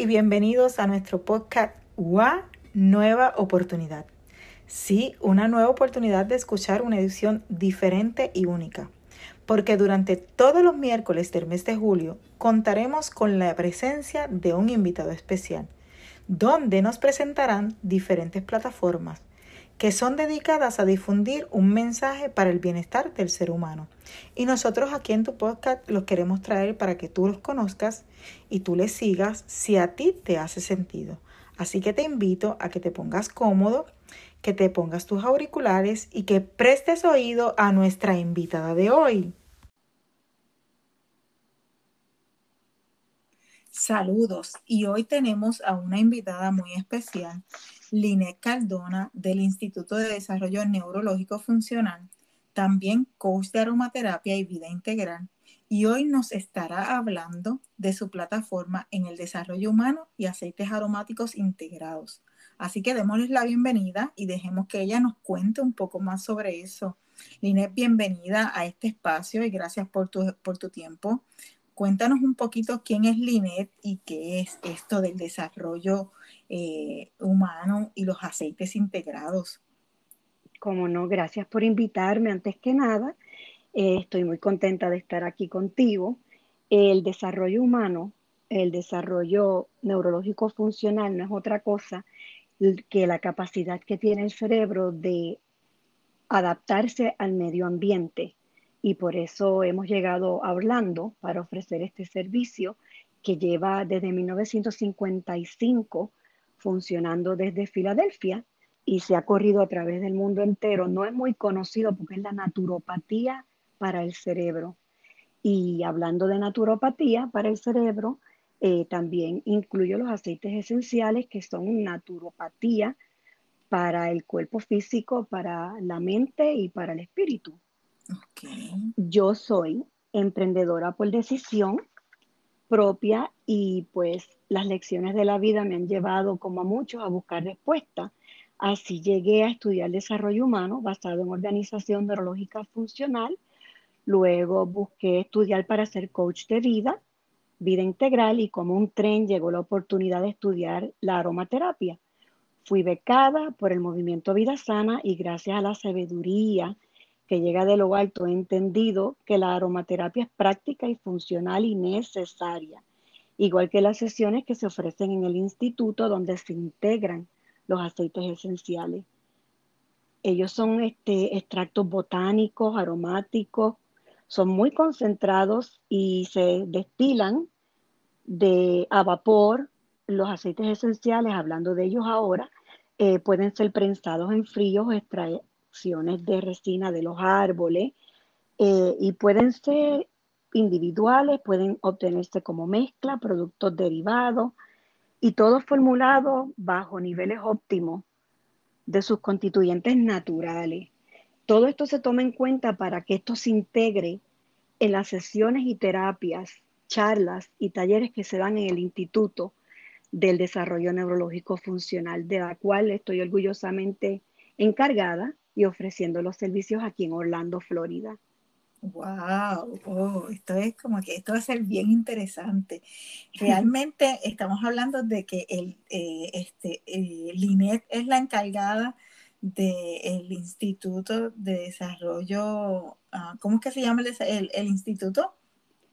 Y bienvenidos a nuestro podcast UA Nueva Oportunidad. Sí, una nueva oportunidad de escuchar una edición diferente y única, porque durante todos los miércoles del mes de julio contaremos con la presencia de un invitado especial, donde nos presentarán diferentes plataformas que son dedicadas a difundir un mensaje para el bienestar del ser humano. Y nosotros aquí en tu podcast los queremos traer para que tú los conozcas y tú les sigas si a ti te hace sentido. Así que te invito a que te pongas cómodo, que te pongas tus auriculares y que prestes oído a nuestra invitada de hoy. Saludos y hoy tenemos a una invitada muy especial Linet Cardona del Instituto de Desarrollo Neurológico Funcional, también coach de aromaterapia y vida integral, y hoy nos estará hablando de su plataforma en el desarrollo humano y aceites aromáticos integrados. Así que démosles la bienvenida y dejemos que ella nos cuente un poco más sobre eso. Linet, bienvenida a este espacio y gracias por tu, por tu tiempo. Cuéntanos un poquito quién es Linet y qué es esto del desarrollo eh, humano y los aceites integrados. Como no, gracias por invitarme. Antes que nada, eh, estoy muy contenta de estar aquí contigo. El desarrollo humano, el desarrollo neurológico funcional no es otra cosa que la capacidad que tiene el cerebro de adaptarse al medio ambiente. Y por eso hemos llegado hablando para ofrecer este servicio que lleva desde 1955 funcionando desde Filadelfia y se ha corrido a través del mundo entero. No es muy conocido porque es la naturopatía para el cerebro. Y hablando de naturopatía para el cerebro, eh, también incluyo los aceites esenciales que son naturopatía para el cuerpo físico, para la mente y para el espíritu. Yo soy emprendedora por decisión propia y pues las lecciones de la vida me han llevado, como a muchos, a buscar respuestas. Así llegué a estudiar desarrollo humano basado en organización neurológica funcional. Luego busqué estudiar para ser coach de vida, vida integral y como un tren llegó la oportunidad de estudiar la aromaterapia. Fui becada por el movimiento Vida Sana y gracias a la sabiduría que llega de lo alto he entendido que la aromaterapia es práctica y funcional y necesaria igual que las sesiones que se ofrecen en el instituto donde se integran los aceites esenciales. Ellos son este, extractos botánicos, aromáticos, son muy concentrados y se destilan de a vapor. Los aceites esenciales, hablando de ellos ahora, eh, pueden ser prensados en fríos, de resina de los árboles eh, y pueden ser individuales, pueden obtenerse como mezcla, productos derivados y todo formulado bajo niveles óptimos de sus constituyentes naturales. Todo esto se toma en cuenta para que esto se integre en las sesiones y terapias, charlas y talleres que se dan en el Instituto del Desarrollo Neurológico Funcional, de la cual estoy orgullosamente encargada y ofreciendo los servicios aquí en Orlando, Florida. Wow, oh, esto es como que esto va a ser bien interesante. Realmente estamos hablando de que el, eh, este, eh, Linet es la encargada del Instituto de Desarrollo, ah, ¿cómo es que se llama el, el instituto?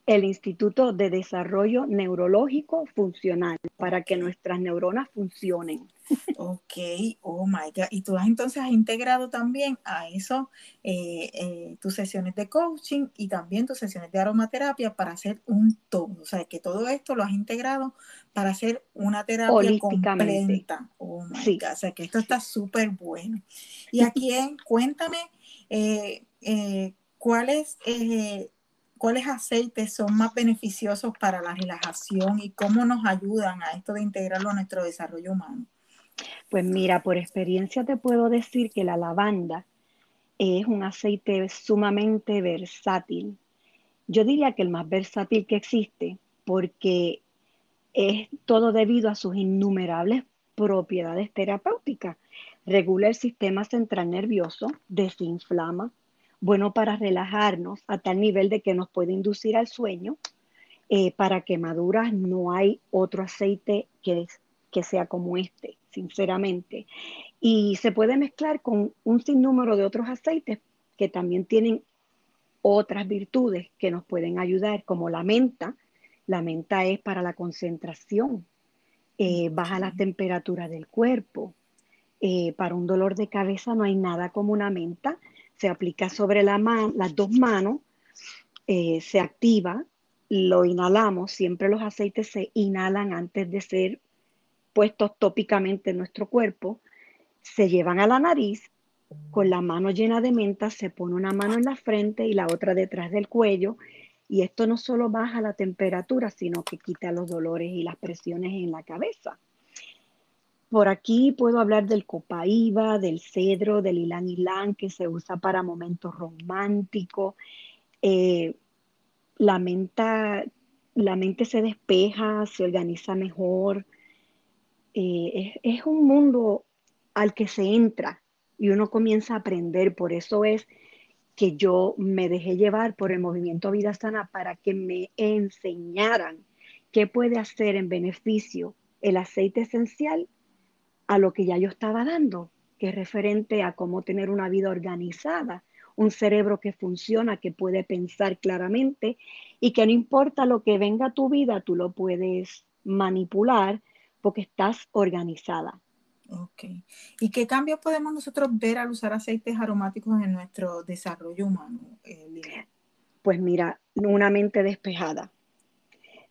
el Instituto de Desarrollo Neurológico Funcional para que nuestras neuronas funcionen. Ok, oh my God. Y tú has entonces has integrado también a eso eh, eh, tus sesiones de coaching y también tus sesiones de aromaterapia para hacer un todo. O sea, que todo esto lo has integrado para hacer una terapia completa. Oh my God. O sea, que esto está súper bueno. Y aquí, cuéntame, eh, ¿cuál es cuáles aceites son más beneficiosos para la relajación y cómo nos ayudan a esto de integrarlo a nuestro desarrollo humano? Pues mira, por experiencia te puedo decir que la lavanda es un aceite sumamente versátil. Yo diría que el más versátil que existe porque es todo debido a sus innumerables propiedades terapéuticas. Regula el sistema central nervioso, desinflama, bueno para relajarnos a tal nivel de que nos puede inducir al sueño, Eh, para quemaduras no hay otro aceite que, que sea como este, sinceramente. Y se puede mezclar con un sinnúmero de otros aceites que también tienen otras virtudes que nos pueden ayudar, como la menta. La menta es para la concentración, eh, baja la temperatura del cuerpo. Eh, para un dolor de cabeza no hay nada como una menta. Se aplica sobre la las dos manos, eh, se activa, lo inhalamos. Siempre los aceites se inhalan antes de ser puestos tópicamente en nuestro cuerpo. Se llevan a la nariz con la mano llena de menta, se pone una mano en la frente y la otra detrás del cuello. Y esto no solo baja la temperatura, sino que quita los dolores y las presiones en la cabeza. Por aquí puedo hablar del copaíba, del cedro, del ilán ilán, que se usa para momentos románticos. Eh, la, menta, la mente se despeja, se organiza mejor. Eh, es, es un mundo al que se entra y uno comienza a aprender. Por eso es que yo me dejé llevar por el movimiento Vida Sana para que me enseñaran qué puede hacer en beneficio el aceite esencial a lo que ya yo estaba dando, que es referente a cómo tener una vida organizada, un cerebro que funciona, que puede pensar claramente y que no importa lo que venga a tu vida, tú lo puedes manipular porque estás organizada. Ok. ¿Y qué cambios podemos nosotros ver al usar aceites aromáticos en nuestro desarrollo humano, eh, Pues mira, una mente despejada.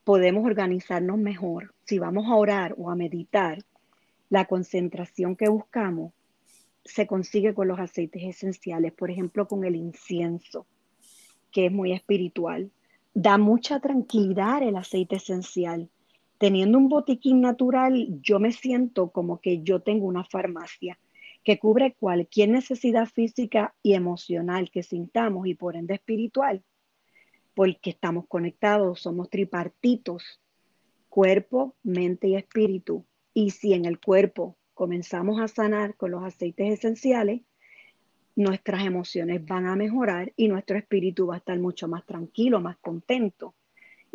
Podemos organizarnos mejor. Si vamos a orar o a meditar, la concentración que buscamos se consigue con los aceites esenciales, por ejemplo, con el incienso, que es muy espiritual. Da mucha tranquilidad el aceite esencial teniendo un botiquín natural, yo me siento como que yo tengo una farmacia que cubre cualquier necesidad física y emocional que sintamos y por ende espiritual, porque estamos conectados, somos tripartitos, cuerpo, mente y espíritu. Y si en el cuerpo comenzamos a sanar con los aceites esenciales, nuestras emociones van a mejorar y nuestro espíritu va a estar mucho más tranquilo, más contento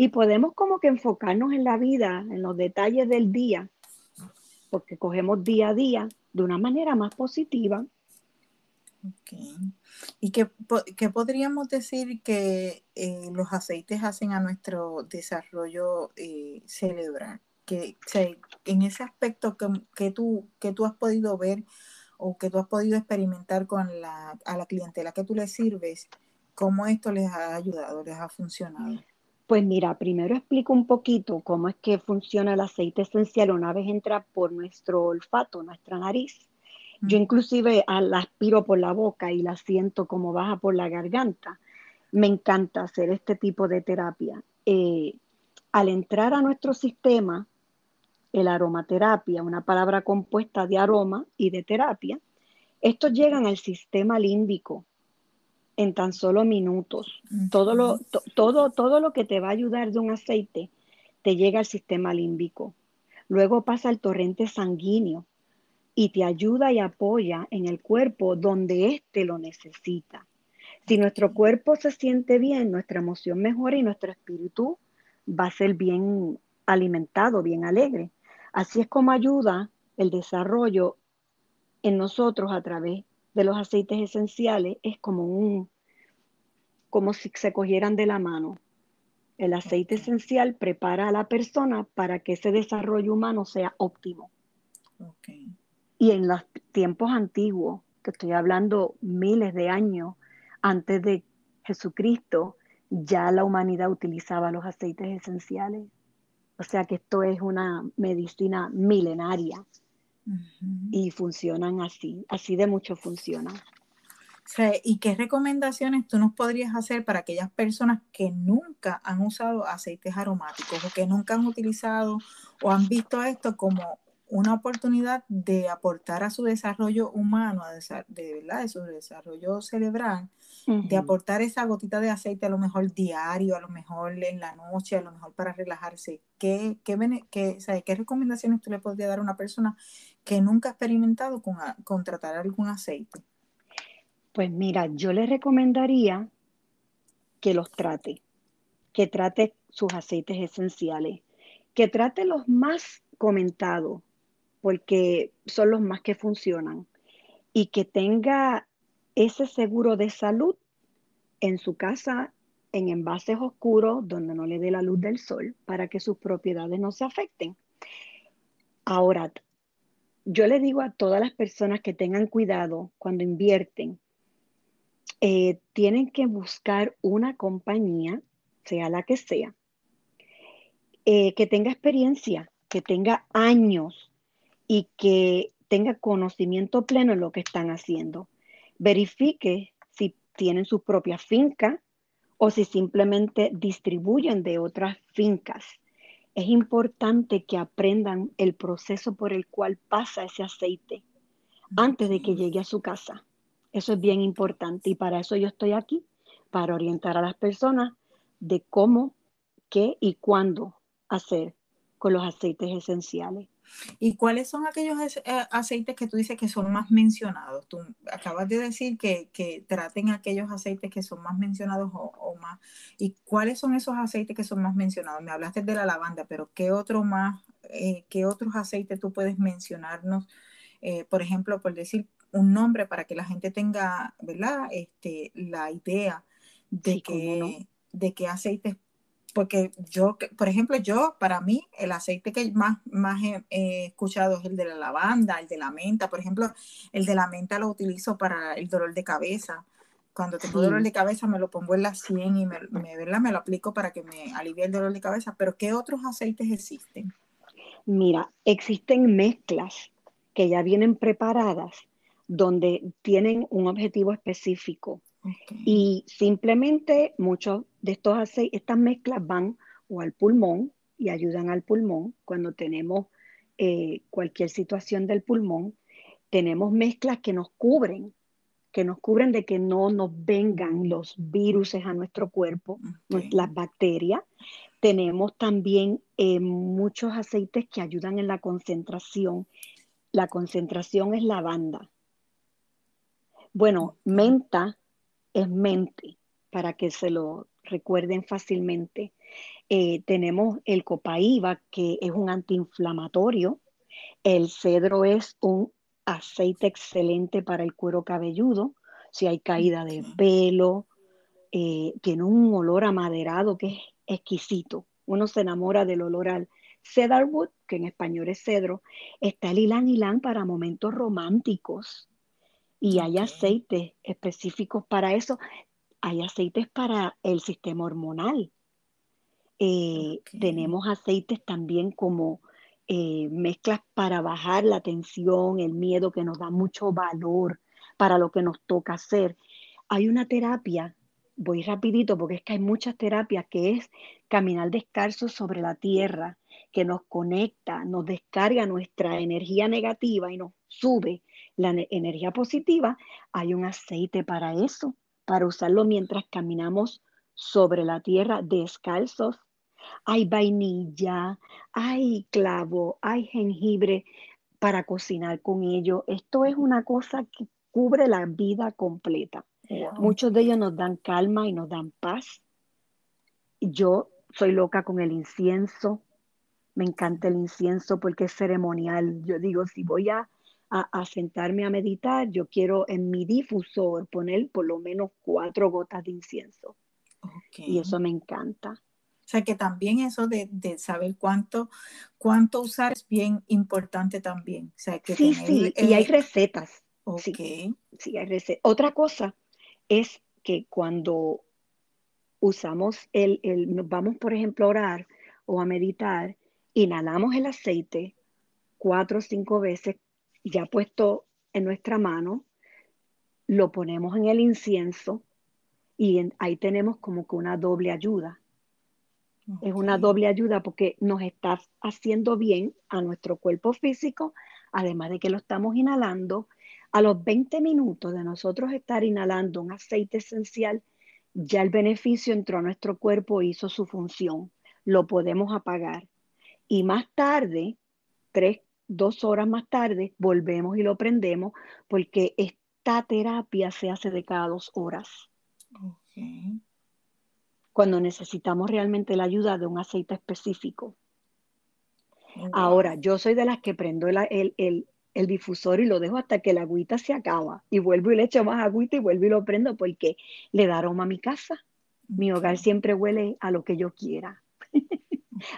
y podemos como que enfocarnos en la vida, en los detalles del día, porque cogemos día a día de una manera más positiva. ¿Y qué, podríamos decir que eh, los aceites hacen a nuestro desarrollo eh, cerebral? Que, en ese aspecto que, tú, que tú has podido ver o que tú has podido experimentar con la, a la clientela que tú le sirves, ¿cómo esto les ha ayudado, les ha funcionado? Pues mira, primero explico un poquito cómo es que funciona el aceite esencial una vez entra por nuestro olfato, nuestra nariz. Yo inclusive la aspiro por la boca y la siento como baja por la garganta. Me encanta hacer este tipo de terapia. Eh, al entrar a nuestro sistema, el aromaterapia, una palabra compuesta de aroma y de terapia, estos llegan al sistema límbico, en tan solo minutos. Todo lo, todo, todo lo que te va a ayudar de un aceite te llega al sistema límbico. Luego pasa al torrente sanguíneo y te ayuda y apoya en el cuerpo donde éste lo necesita. Si nuestro cuerpo se siente bien, nuestra emoción mejora y nuestro espíritu va a ser bien alimentado, bien alegre. Así es como ayuda el desarrollo en nosotros a través de los aceites esenciales es como un, como si se cogieran de la mano. El aceite esencial prepara a la persona para que ese desarrollo humano sea óptimo. Y en los tiempos antiguos, que estoy hablando miles de años antes de Jesucristo, ya la humanidad utilizaba los aceites esenciales. O sea que esto es una medicina milenaria y funcionan así, así de mucho funcionan. ¿Y qué recomendaciones tú nos podrías hacer para aquellas personas que nunca han usado aceites aromáticos o que nunca han utilizado o han visto esto como una oportunidad de aportar a su desarrollo humano, de, verdad, de su desarrollo cerebral, de aportar esa gotita de aceite a lo mejor diario, a lo mejor en la noche, a lo mejor para relajarse. ¿Qué, qué, qué, qué recomendaciones tú le podrías dar a una persona que nunca ha experimentado con, con tratar algún aceite? Pues mira, yo le recomendaría que los trate, que trate sus aceites esenciales, que trate los más comentados, porque son los más que funcionan, y que tenga ese seguro de salud en su casa en envases oscuros donde no le dé la luz del sol para que sus propiedades no se afecten. Ahora, yo le digo a todas las personas que tengan cuidado cuando invierten, eh, tienen que buscar una compañía, sea la que sea, eh, que tenga experiencia, que tenga años y que tenga conocimiento pleno en lo que están haciendo. Verifique si tienen su propia finca o si simplemente distribuyen de otras fincas. Es importante que aprendan el proceso por el cual pasa ese aceite antes de que llegue a su casa. Eso es bien importante y para eso yo estoy aquí, para orientar a las personas de cómo, qué y cuándo hacer con los aceites esenciales. ¿Y cuáles son aquellos eh, aceites que tú dices que son más mencionados? Tú acabas de decir que, traten aquellos aceites que son más mencionados o, más. ¿Y cuáles son esos aceites que son más mencionados? Me hablaste de la lavanda, pero ¿qué otro más, eh, qué otros aceites tú puedes mencionarnos? Eh, por ejemplo, por decir un nombre para que la gente tenga, ¿verdad? Este, la idea de, que, de qué aceites porque yo, por ejemplo, yo, para mí, el aceite que más, más he, escuchado es el de la lavanda, el de la menta. Por ejemplo, el de la menta lo utilizo para el dolor de cabeza. Cuando tengo dolor de cabeza me lo pongo en la 100 y me, me, me lo aplico para que me alivie el dolor de cabeza. Pero ¿qué otros aceites existen? Mira, existen mezclas que ya vienen preparadas donde tienen un objetivo específico. Y simplemente muchos de estos aceites, estas mezclas van o al pulmón y ayudan al pulmón cuando tenemos eh, cualquier situación del pulmón. Tenemos mezclas que nos cubren, que nos cubren de que no nos vengan los virus a nuestro cuerpo, las bacterias. Tenemos también eh, muchos aceites que ayudan en la concentración. La concentración es lavanda. Bueno, menta es mente, para que se lo recuerden fácilmente. Eh, tenemos el copaíba, que es un antiinflamatorio. El cedro es un aceite excelente para el cuero cabelludo. Si hay caída de pelo, eh, tiene un olor amaderado que es exquisito. Uno se enamora del olor al cedarwood, que en español es cedro. Está el ylang ylang para momentos románticos. Y hay aceites específicos para eso. Hay aceites para el sistema hormonal. Eh, tenemos aceites también como eh, mezclas para bajar la tensión, el miedo, que nos da mucho valor para lo que nos toca hacer. Hay una terapia, voy rapidito porque es que hay muchas terapias, que es caminar descalzo sobre la tierra, que nos conecta, nos descarga nuestra energía negativa y nos sube la energía positiva, hay un aceite para eso, para usarlo mientras caminamos sobre la tierra descalzos. Hay vainilla, hay clavo, hay jengibre para cocinar con ello. Esto es una cosa que cubre la vida completa. Muchos de ellos nos dan calma y nos dan paz. Yo soy loca con el incienso. Me encanta el incienso porque es ceremonial. Yo digo, si voy a a, sentarme a meditar, yo quiero en mi difusor poner por lo menos cuatro gotas de incienso. Y eso me encanta. O sea que también eso de, saber cuánto, cuánto usar es bien importante también. sí, sí, y hay recetas. Sí, sí, hay recetas. Otra cosa es que cuando usamos el, el, vamos por ejemplo a orar o a meditar, inhalamos el aceite cuatro o cinco veces ya puesto en nuestra mano, lo ponemos en el incienso y ahí tenemos como que una doble ayuda. Es una doble ayuda porque nos está haciendo bien a nuestro cuerpo físico, además de que lo estamos inhalando. A los 20 minutos de nosotros estar inhalando un aceite esencial, ya el beneficio entró a nuestro cuerpo, hizo su función, lo podemos apagar. Y más tarde, tres, dos horas más tarde volvemos y lo prendemos porque esta terapia se hace de cada dos horas. cuando necesitamos realmente la ayuda de un aceite específico. Ahora, yo soy de las que prendo el, el, difusor y lo dejo hasta que la agüita se acaba y vuelvo y le echo más agüita y vuelvo y lo prendo porque le da aroma a mi casa. Mi hogar siempre huele a lo que yo quiera.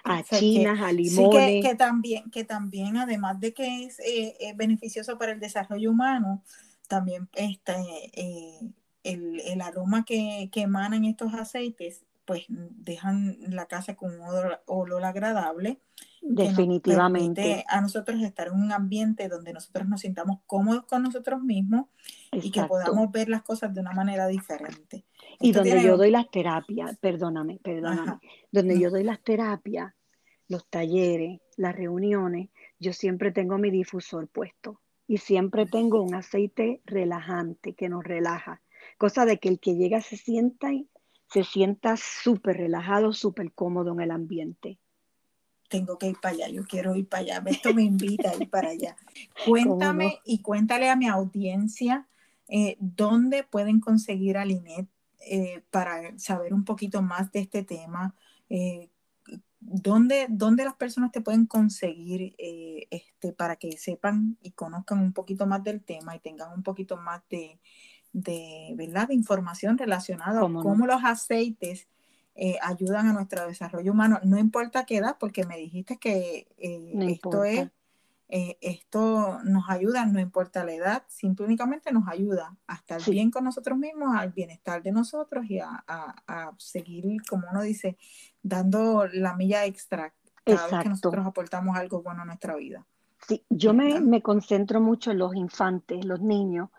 a chinas, a limones. Sí, que, también, que también, además de que es eh, beneficioso para el desarrollo humano, también este, eh, el, el, aroma que, que, emanan estos aceites, pues dejan la casa con un olor, agradable. Definitivamente. a nosotros estar en un ambiente donde nosotros nos sintamos cómodos con nosotros mismos y que podamos ver las cosas de una manera diferente. Y donde yo doy las terapias, perdóname, perdóname, donde yo doy las terapias, los talleres, las reuniones, yo siempre tengo mi difusor puesto y siempre tengo un aceite relajante que nos relaja, cosa de que el que llega se sienta y se sienta súper relajado, súper cómodo en el ambiente. Tengo que ir para allá, yo quiero ir para allá, esto me invita a ir para allá. Cuéntame y cuéntale a mi audiencia eh, dónde pueden conseguir a Linet eh, para saber un poquito más de este tema. Eh, ¿dónde, ¿dónde, las personas te pueden conseguir este, para que sepan y conozcan un poquito más del tema y tengan un poquito más de, de, ¿verdad? de información relacionada a cómo los aceites eh, ayudan a nuestro desarrollo humano, no importa qué edad, porque me dijiste que eh, esto es, eh, esto nos ayuda, no importa la edad, simple únicamente nos ayuda a estar bien con nosotros mismos, al bienestar de nosotros y a, seguir, como uno dice, dando la milla extra cada vez que nosotros aportamos algo bueno a nuestra vida. Sí, yo me, me concentro mucho en los infantes, los niños,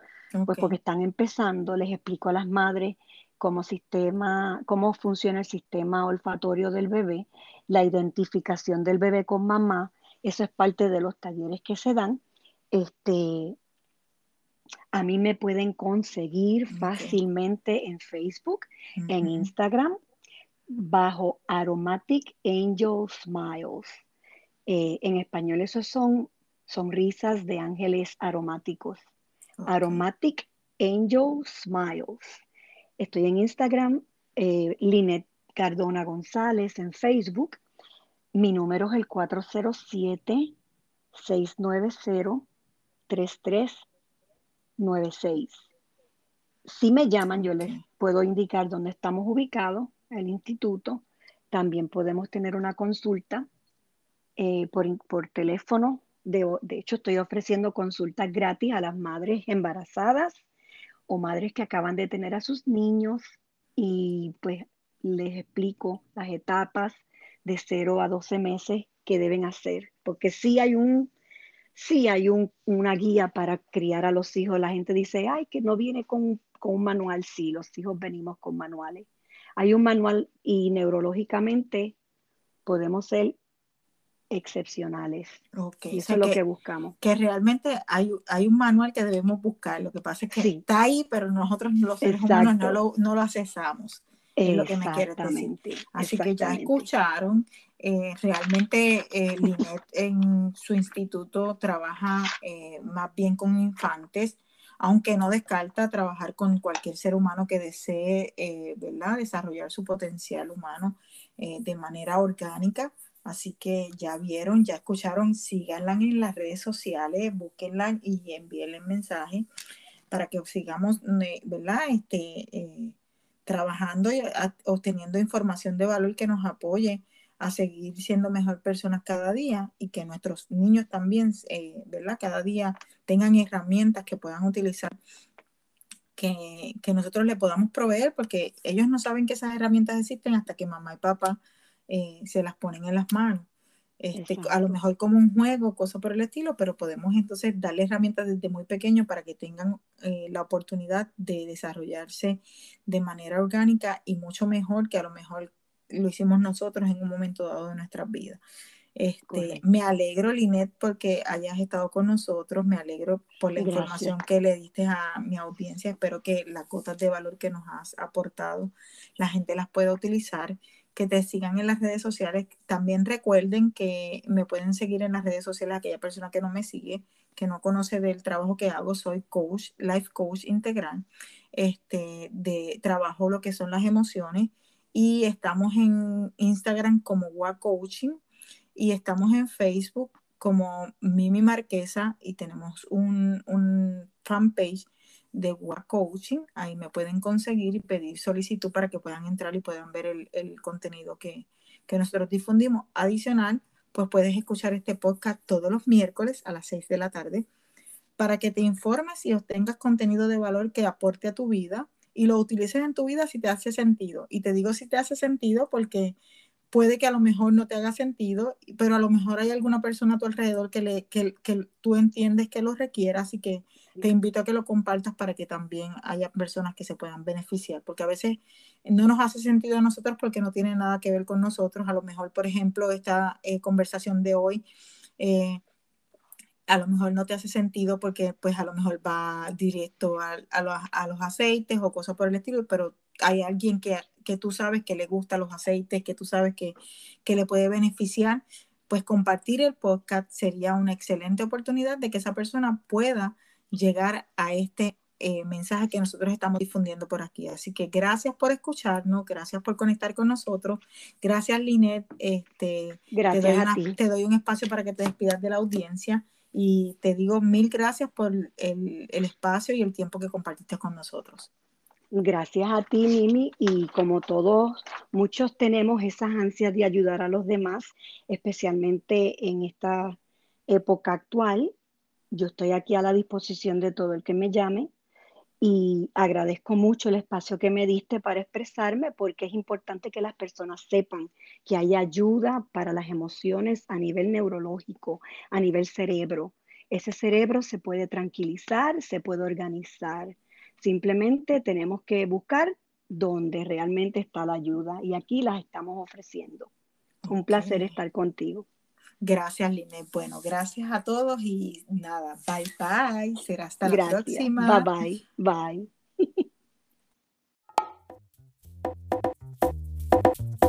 pues porque están empezando, les explico a las madres cómo, sistema, cómo funciona el sistema olfatorio del bebé, la identificación del bebé con mamá, eso es parte de los talleres que se dan. Este, a mí me pueden conseguir fácilmente en Facebook, en Instagram, bajo Aromatic Angel Smiles. Eh, en español, esos son sonrisas de ángeles aromáticos. Aromatic Angel Smiles. Estoy en Instagram, eh, Linet Cardona González en Facebook. Mi número es el 407-690-3396. Si me llaman, yo les puedo indicar dónde estamos ubicados, el instituto. También podemos tener una consulta eh, por, por teléfono de, hecho, estoy ofreciendo consultas gratis a las madres embarazadas o madres que acaban de tener a sus niños y pues les explico las etapas de 0 a 12 meses que deben hacer, porque sí hay un sí hay un, una guía para criar a los hijos. La gente dice, ay, que no viene con, con un manual. Sí, los hijos venimos con manuales. Hay un manual y neurológicamente podemos ser excepcionales. Okay. eso es lo que, buscamos. Que realmente hay, hay un manual que debemos buscar. Lo que pasa es que está ahí, pero nosotros los seres humanos no lo, no lo accesamos. Es lo que me decir. Así que ya escucharon. Eh, realmente eh, Linet en su instituto trabaja eh, más bien con infantes, aunque no descarta trabajar con cualquier ser humano que desee ¿verdad? desarrollar su potencial humano de manera orgánica Así que ya vieron, ya escucharon, síganla en las redes sociales, búsquenla y envíenle mensaje para que sigamos, eh, ¿verdad? Este, eh, trabajando y obteniendo información de valor que nos apoye a seguir siendo mejor personas cada día y que nuestros niños también, eh, ¿verdad? Cada día tengan herramientas que puedan utilizar, que, que nosotros le podamos proveer, porque ellos no saben que esas herramientas existen hasta que mamá y papá eh, se las ponen en las manos. Este, a lo mejor como un juego, cosa por el estilo, pero podemos entonces darle herramientas desde muy pequeño para que tengan eh, la oportunidad de desarrollarse de manera orgánica y mucho mejor que a lo mejor lo hicimos nosotros en un momento dado de nuestras vidas. Este, me alegro, Linet, porque hayas estado con nosotros. Me alegro por la información que le diste a mi audiencia. Espero que las gotas de valor que nos has aportado, la gente las pueda utilizar que te sigan en las redes sociales. También recuerden que me pueden seguir en las redes sociales aquella persona que no me sigue, que no conoce del trabajo que hago. Soy coach, life coach integral. Este, de trabajo lo que son las emociones y estamos en Instagram como WA Coaching y estamos en Facebook como Mimi Marquesa y tenemos un, un fanpage de WA Coaching. Ahí me pueden conseguir y pedir solicitud para que puedan entrar y puedan ver el, el contenido que, que nosotros difundimos. Adicional, pues puedes escuchar este podcast todos los miércoles a las 6 de la tarde para que te informes y obtengas contenido de valor que aporte a tu vida y lo utilices en tu vida si te hace sentido. Y te digo si te hace sentido porque puede que a lo mejor no te haga sentido, pero a lo mejor hay alguna persona a tu alrededor que, le, que, que tú entiendes que lo requiera, así que te invito a que lo compartas para que también haya personas que se puedan beneficiar, porque a veces no nos hace sentido a nosotros porque no tiene nada que ver con nosotros. A lo mejor, por ejemplo, esta eh, conversación de hoy, eh, a lo mejor no te hace sentido porque pues a lo mejor va directo a, a, los, a los aceites o cosas por el estilo, pero hay alguien que, que tú sabes que le gusta los aceites, que tú sabes que, que le puede beneficiar, pues compartir el podcast sería una excelente oportunidad de que esa persona pueda llegar a este eh, mensaje que nosotros estamos difundiendo por aquí. Así que gracias por escucharnos, gracias por conectar con nosotros. Gracias, Linet. Este, gracias te doy, a ti. te doy un espacio para que te despidas de la audiencia y te digo mil gracias por el, el espacio y el tiempo que compartiste con nosotros. Gracias a ti, Mimi, y como todos, muchos tenemos esas ansias de ayudar a los demás, especialmente en esta época actual. Yo estoy aquí a la disposición de todo el que me llame y agradezco mucho el espacio que me diste para expresarme porque es importante que las personas sepan que hay ayuda para las emociones a nivel neurológico, a nivel cerebro. Ese cerebro se puede tranquilizar, se puede organizar Simplemente tenemos que buscar dónde realmente está la ayuda y aquí las estamos ofreciendo. Un okay. placer estar contigo. Gracias, Linet. Bueno, gracias a todos y nada, bye bye. Será hasta gracias. la próxima. Bye bye. Bye.